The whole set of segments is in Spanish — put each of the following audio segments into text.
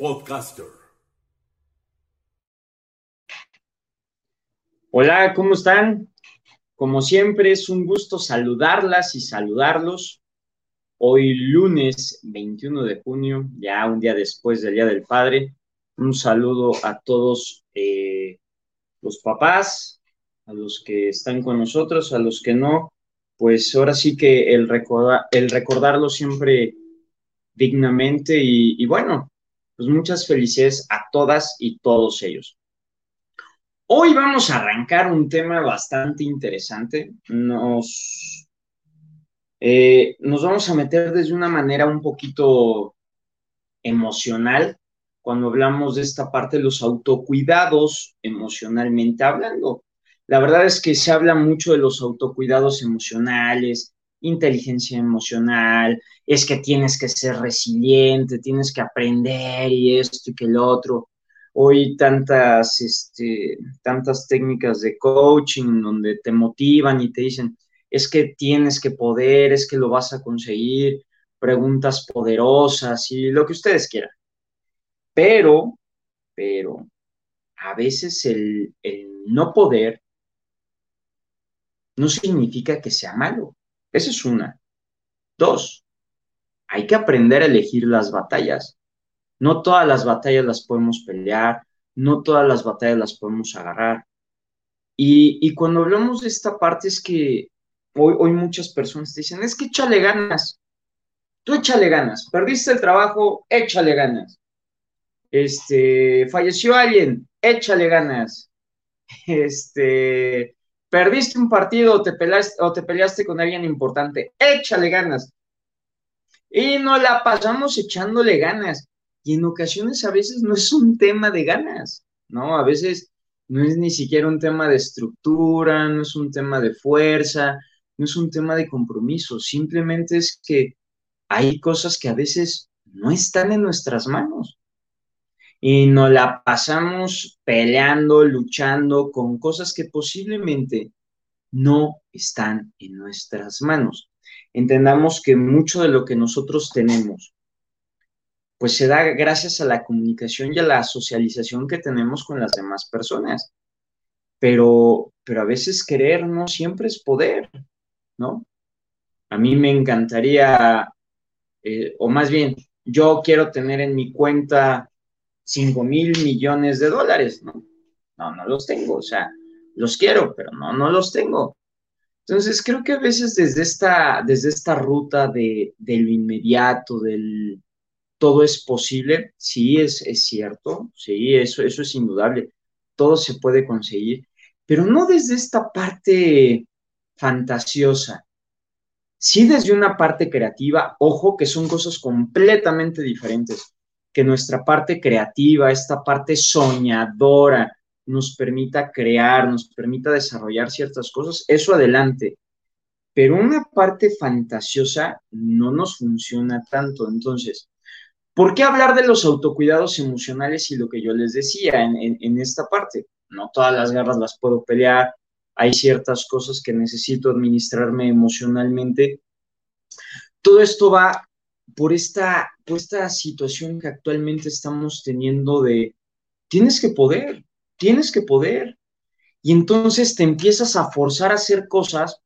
Podcaster. Hola, ¿cómo están? Como siempre, es un gusto saludarlas y saludarlos. Hoy lunes 21 de junio, ya un día después del Día del Padre, un saludo a todos eh, los papás, a los que están con nosotros, a los que no, pues ahora sí que el, el recordarlo siempre dignamente y bueno, pues muchas felicidades a todas y todos ellos. Hoy vamos a arrancar un tema bastante interesante. Nos, eh, nos vamos a meter desde una manera un poquito emocional cuando hablamos de esta parte de los autocuidados emocionalmente hablando. La verdad es que se habla mucho de los autocuidados emocionales, inteligencia emocional, es que tienes que ser resiliente, tienes que aprender y esto y que el otro. Hoy tantas, este, tantas técnicas de coaching donde te motivan y te dicen, es que tienes que poder, es que lo vas a conseguir, preguntas poderosas y lo que ustedes quieran. Pero, pero, a veces el, el no poder no significa que sea malo. Esa es una. Dos, hay que aprender a elegir las batallas. No todas las batallas las podemos pelear, no todas las batallas las podemos agarrar. Y, cuando hablamos de esta parte es que hoy, hoy muchas personas dicen, es que échale ganas. Tú échale ganas. Perdiste el trabajo, échale ganas. Este, falleció alguien, échale ganas. Este, Perdiste un partido o te, peleaste, con alguien importante, échale ganas. Y no la pasamos echándole ganas. Y en ocasiones a veces no es un tema de ganas, ¿no? A veces no es ni siquiera un tema de estructura, no es un tema de fuerza, no es un tema de compromiso, simplemente es que hay cosas que a veces no están en nuestras manos y nos la pasamos peleando, luchando con cosas que posiblemente no están en nuestras manos. Entendamos que mucho de lo que nosotros tenemos, pues se da gracias a la comunicación y a la socialización que tenemos con las demás personas. Pero, pero a veces querer no siempre es poder, ¿no? A mí me encantaría, eh, o más bien, yo quiero tener en mi cuenta 5 mil millones de dólares, ¿no? No, no los tengo, o sea, los quiero, pero no, no los tengo. Entonces, creo que a veces desde esta, desde esta ruta de, lo inmediato, del todo es posible, sí es, es cierto, sí, eso, eso es indudable, todo se puede conseguir, pero no desde esta parte fantasiosa, sí desde una parte creativa, ojo que son cosas completamente diferentes que nuestra parte creativa, esta parte soñadora, nos permita crear, nos permita desarrollar ciertas cosas, eso adelante. Pero una parte fantasiosa no nos funciona tanto. Entonces, ¿por qué hablar de los autocuidados emocionales y lo que yo les decía en, en esta parte? No todas las guerras las puedo pelear, hay ciertas cosas que necesito administrarme emocionalmente. Todo esto va por esta, por esta situación que actualmente estamos teniendo de, tienes que poder, tienes que poder. Y entonces te empiezas a forzar a hacer cosas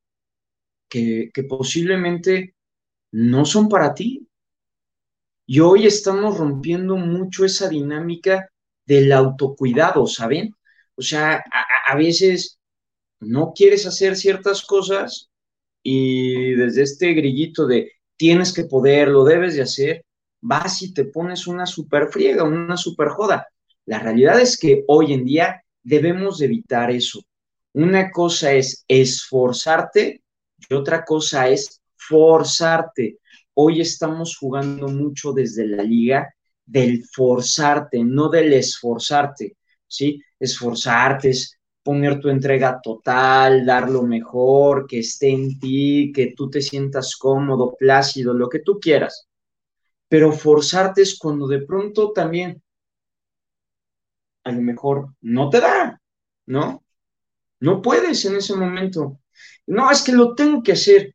que, que posiblemente no son para ti. Y hoy estamos rompiendo mucho esa dinámica del autocuidado, ¿saben? O sea, a, veces no quieres hacer ciertas cosas y desde este grillito de tienes que poder, lo debes de hacer, vas y te pones una super friega, una super joda. La realidad es que hoy en día debemos evitar eso. Una cosa es esforzarte y otra cosa es forzarte. Hoy estamos jugando mucho desde la liga del forzarte, no del esforzarte, ¿sí? Esforzarte es poner tu entrega total, dar lo mejor, que esté en ti, que tú te sientas cómodo, plácido, lo que tú quieras. Pero forzarte es cuando de pronto también a lo mejor no te da, ¿no? No puedes en ese momento. No, es que lo tengo que hacer.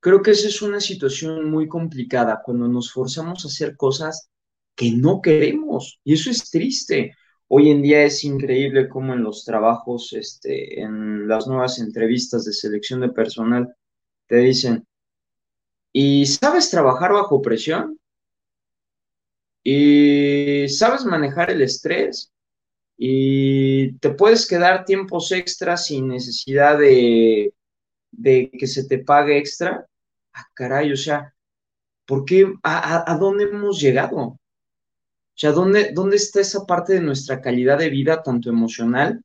Creo que esa es una situación muy complicada cuando nos forzamos a hacer cosas que no queremos y eso es triste. Hoy en día es increíble cómo en los trabajos, este, en las nuevas entrevistas de selección de personal, te dicen, ¿y sabes trabajar bajo presión? ¿Y sabes manejar el estrés? ¿Y te puedes quedar tiempos extras sin necesidad de, que se te pague extra? Ah, caray, o sea, ¿por qué? ¿A, dónde hemos llegado? O sea, ¿dónde, ¿dónde está esa parte de nuestra calidad de vida, tanto emocional,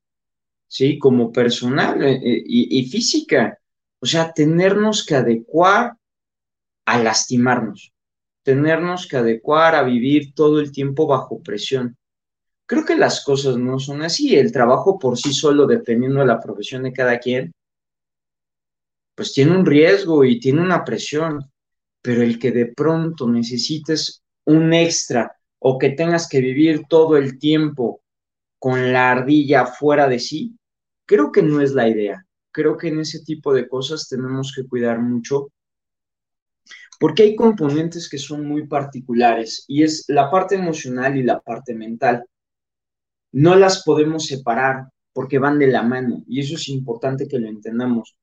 ¿sí? Como personal eh, eh, y, física. O sea, tenernos que adecuar a lastimarnos, tenernos que adecuar a vivir todo el tiempo bajo presión. Creo que las cosas no son así. El trabajo por sí solo, dependiendo de la profesión de cada quien, pues tiene un riesgo y tiene una presión, pero el que de pronto necesites un extra o que tengas que vivir todo el tiempo con la ardilla fuera de sí, creo que no es la idea. Creo que en ese tipo de cosas tenemos que cuidar mucho porque hay componentes que son muy particulares y es la parte emocional y la parte mental. No las podemos separar porque van de la mano y eso es importante que lo entendamos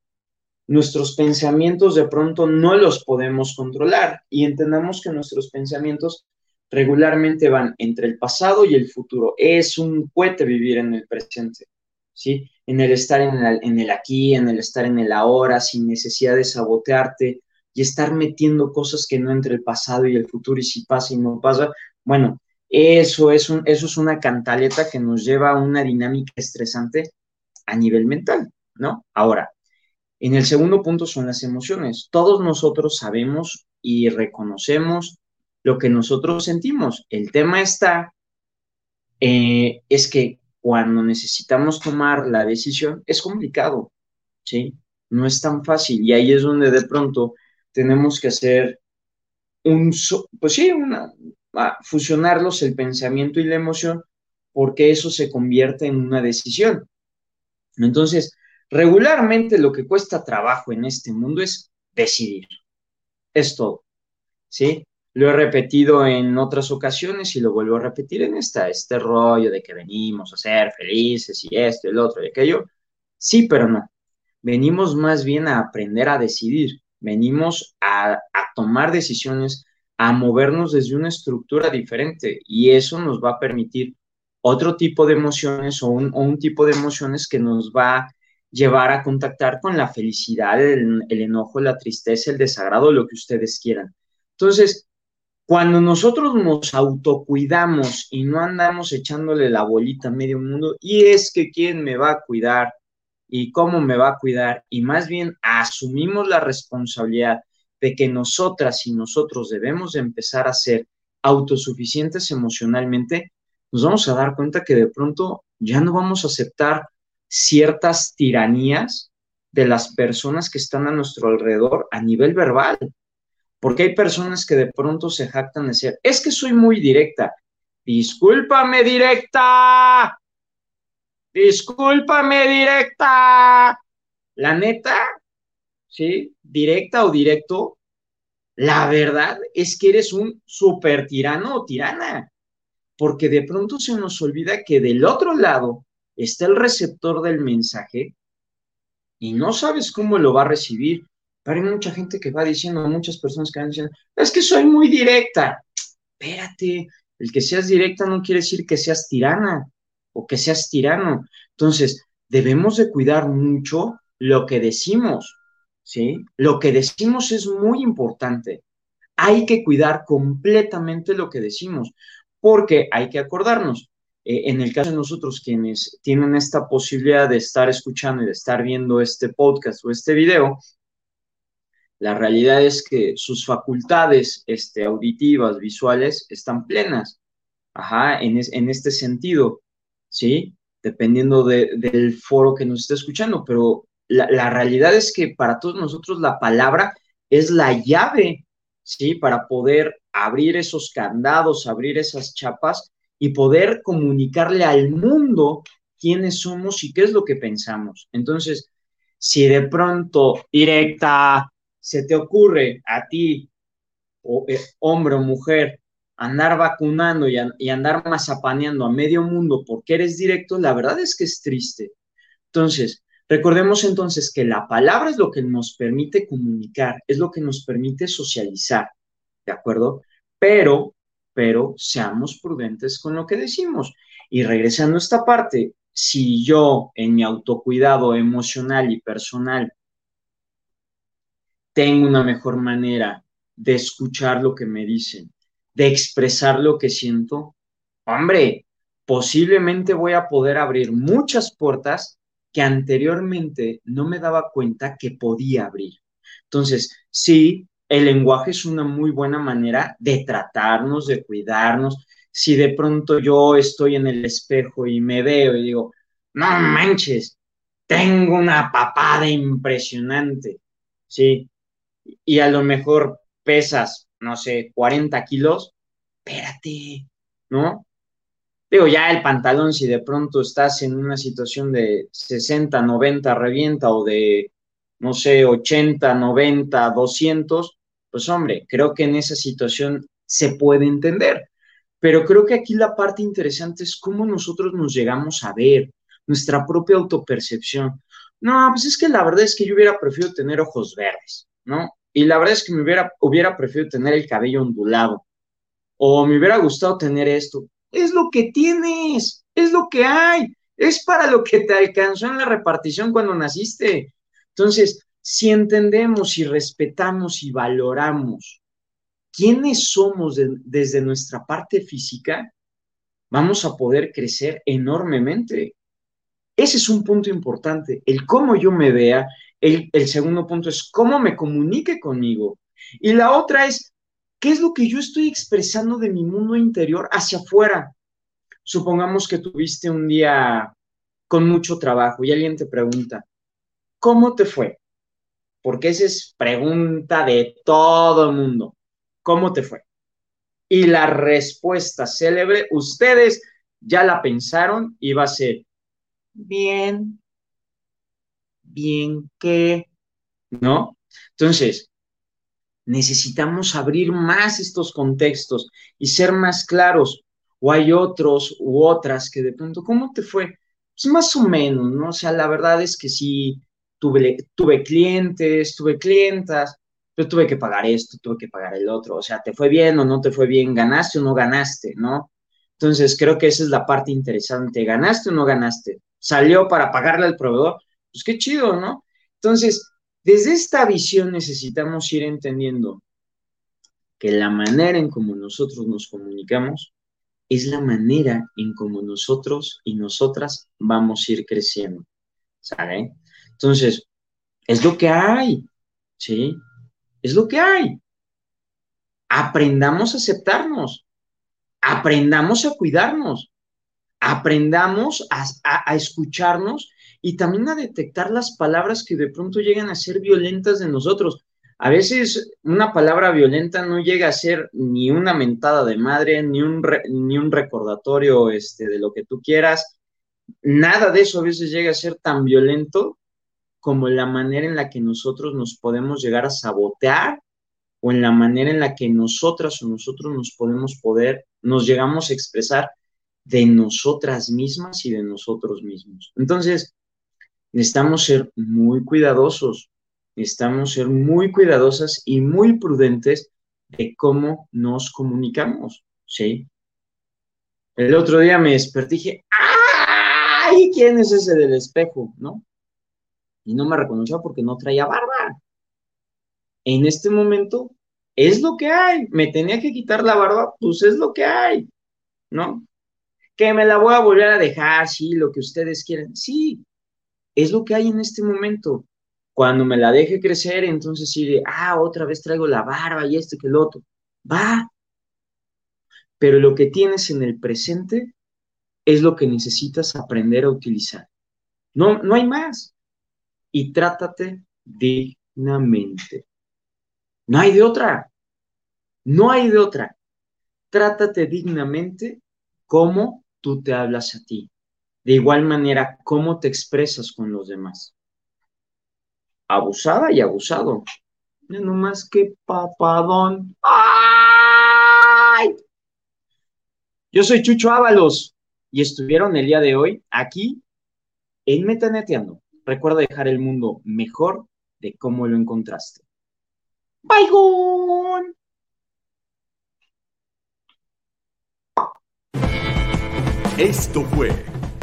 nuestros pensamientos de pronto no los podemos controlar y entendamos que nuestros pensamientos regularmente van entre el pasado y el futuro. Es un cohete vivir en el presente, ¿sí? En el estar en el, en el aquí, en el estar en el ahora, sin necesidad de sabotearte y estar metiendo cosas que no entre el pasado y el futuro y si pasa y no pasa. Bueno, eso es, un, eso es una cantaleta que nos lleva a una dinámica estresante a nivel mental, ¿no? Ahora, en el segundo punto son las emociones. Todos nosotros sabemos y reconocemos lo que nosotros sentimos. El tema está, eh, es que cuando necesitamos tomar la decisión es complicado, ¿sí? No es tan fácil y ahí es donde de pronto tenemos que hacer un, pues sí, una, fusionarlos el pensamiento y la emoción porque eso se convierte en una decisión. Entonces, Regularmente lo que cuesta trabajo en este mundo es decidir. Es todo. ¿Sí? Lo he repetido en otras ocasiones y lo vuelvo a repetir en esta, este rollo de que venimos a ser felices y esto, el otro y aquello. Sí, pero no. Venimos más bien a aprender a decidir. Venimos a, tomar decisiones, a movernos desde una estructura diferente y eso nos va a permitir otro tipo de emociones o un, tipo de emociones que nos va llevar a contactar con la felicidad, el, enojo, la tristeza, el desagrado, lo que ustedes quieran. Entonces, cuando nosotros nos autocuidamos y no andamos echándole la bolita a medio mundo, y es que quién me va a cuidar y cómo me va a cuidar, y más bien asumimos la responsabilidad de que nosotras y nosotros debemos empezar a ser autosuficientes emocionalmente, nos vamos a dar cuenta que de pronto ya no vamos a aceptar ciertas tiranías de las personas que están a nuestro alrededor a nivel verbal. Porque hay personas que de pronto se jactan de ser, es que soy muy directa. Discúlpame directa. Discúlpame directa. La neta, ¿sí? Directa o directo, la verdad es que eres un super tirano o tirana. Porque de pronto se nos olvida que del otro lado está el receptor del mensaje y no sabes cómo lo va a recibir. Pero hay mucha gente que va diciendo, muchas personas que van diciendo, es que soy muy directa. Espérate, El que seas directa no quiere decir que seas tirana o que seas tirano. Entonces, debemos de cuidar mucho lo que decimos, ¿sí? Lo que decimos es muy importante. Hay que cuidar completamente lo que decimos, porque hay que acordarnos, eh, en el caso de nosotros quienes tienen esta posibilidad de estar escuchando y de estar viendo este podcast o este video, la realidad es que sus facultades este, auditivas, visuales, están plenas. Ajá, en, en este sentido, ¿sí? Dependiendo del foro que nos esté escuchando, pero la, la, realidad es que para todos nosotros la palabra es la llave, ¿sí? Para poder abrir esos candados, abrir esas chapas y poder comunicarle al mundo quiénes somos y qué es lo que pensamos. Entonces, si de pronto directa se te ocurre a ti, eh, hombre o mujer, andar vacunando y, y andar mazapaneando a medio mundo porque eres directo, la verdad es que es triste. Entonces, recordemos entonces que la palabra es lo que nos permite comunicar, es lo que nos permite socializar, ¿de acuerdo? Pero pero seamos prudentes con lo que decimos. Y regresando a esta parte, si yo en mi autocuidado emocional y personal tengo una mejor manera de escuchar lo que me dicen, de expresar lo que siento, hombre, posiblemente voy a poder abrir muchas puertas que anteriormente no me daba cuenta que podía abrir. Entonces, sí, el lenguaje es una muy buena manera de tratarnos, de cuidarnos. Si de pronto yo estoy en el espejo y me veo y digo, no manches, tengo una papada impresionante, ¿sí? Y a lo mejor pesas, no sé, 40 kilos, espérate, ¿no? Digo, ya el pantalón, si de pronto estás en una situación de 60, 90, revienta o de, no sé, 80, 90, 200, pues hombre, creo que en esa situación se puede entender. Pero creo que aquí la parte interesante es cómo nosotros nos llegamos a ver, nuestra propia autopercepción. No, pues es que la verdad es que yo hubiera preferido tener ojos verdes, ¿no? Y la verdad es que me hubiera, hubiera preferido tener el cabello ondulado. O me hubiera gustado tener esto. Es lo que tienes, es lo que hay, es para lo que te alcanzó en la repartición cuando naciste. Entonces, si entendemos y respetamos y valoramos quiénes somos desde nuestra parte física, vamos a poder crecer enormemente. Ese es un punto importante, el cómo yo me vea. El, segundo punto es cómo me comunique conmigo. Y la otra es, ¿qué es lo que yo estoy expresando de mi mundo interior hacia afuera? Supongamos que tuviste un día con mucho trabajo y alguien te pregunta, ¿cómo te fue? porque esa es pregunta de todo el mundo. ¿Cómo te fue? Y la respuesta célebre, ustedes ya la pensaron y va a ser, bien, bien que, ¿no? Entonces, necesitamos abrir más estos contextos y ser más claros. O hay otros u otras que de pronto, ¿cómo te fue? Pues más o menos, ¿no? O sea, la verdad es que sí, tuve, clientes, tuve clientas, pero tuve que pagar esto, tuve que pagar el otro, o sea, ¿te fue bien o no te fue bien? ¿Ganaste o no ganaste? ¿No? Entonces, creo que esa es la parte interesante, ¿ganaste o no ganaste? ¿Salió para pagarle al proveedor? Pues qué chido, ¿no? Entonces, desde esta visión necesitamos ir entendiendo que la manera en cómo nosotros nos comunicamos es la manera en cómo nosotros y nosotras vamos a ir creciendo. ¿Saben? Entonces, es lo que hay, ¿sí? Es lo que hay. Aprendamos a aceptarnos, aprendamos a cuidarnos, aprendamos a, escucharnos y también a detectar las palabras que de pronto llegan a ser violentas de nosotros. A veces una palabra violenta no llega a ser ni una mentada de madre, ni un, ni un recordatorio este, de lo que tú quieras. Nada de eso a veces llega a ser tan violento como la manera en la que nosotros nos podemos llegar a sabotear o en la manera en la que nosotras o nosotros nos podemos poder, nos llegamos a expresar de nosotras mismas y de nosotros mismos. Entonces, necesitamos ser muy cuidadosos, necesitamos ser muy cuidadosas y muy prudentes de cómo nos comunicamos, ¿sí? El otro día me desperté y dije, ¡ay! ¿Quién es ese del espejo? ¿No? Y no me reconoció porque no traía barba. En este momento es lo que hay. Me tenía que quitar la barba, pues es lo que hay. ¿No? Que me la voy a volver a dejar, sí, lo que ustedes quieren. Sí, es lo que hay en este momento. Cuando me la deje crecer, entonces sí, ah, otra vez traigo la barba y este que el otro. Va. Pero lo que tienes en el presente es lo que necesitas aprender a utilizar. No, no hay más. Y trátate dignamente. No hay de otra. No hay de otra. Trátate dignamente como tú te hablas a ti. De igual manera, cómo te expresas con los demás. Abusada y abusado. No más que papadón. ¡Ay! Yo soy Chucho Ábalos y estuvieron el día de hoy aquí en Metaneteando. Recuerda dejar el mundo mejor de cómo lo encontraste. Bye, Esto fue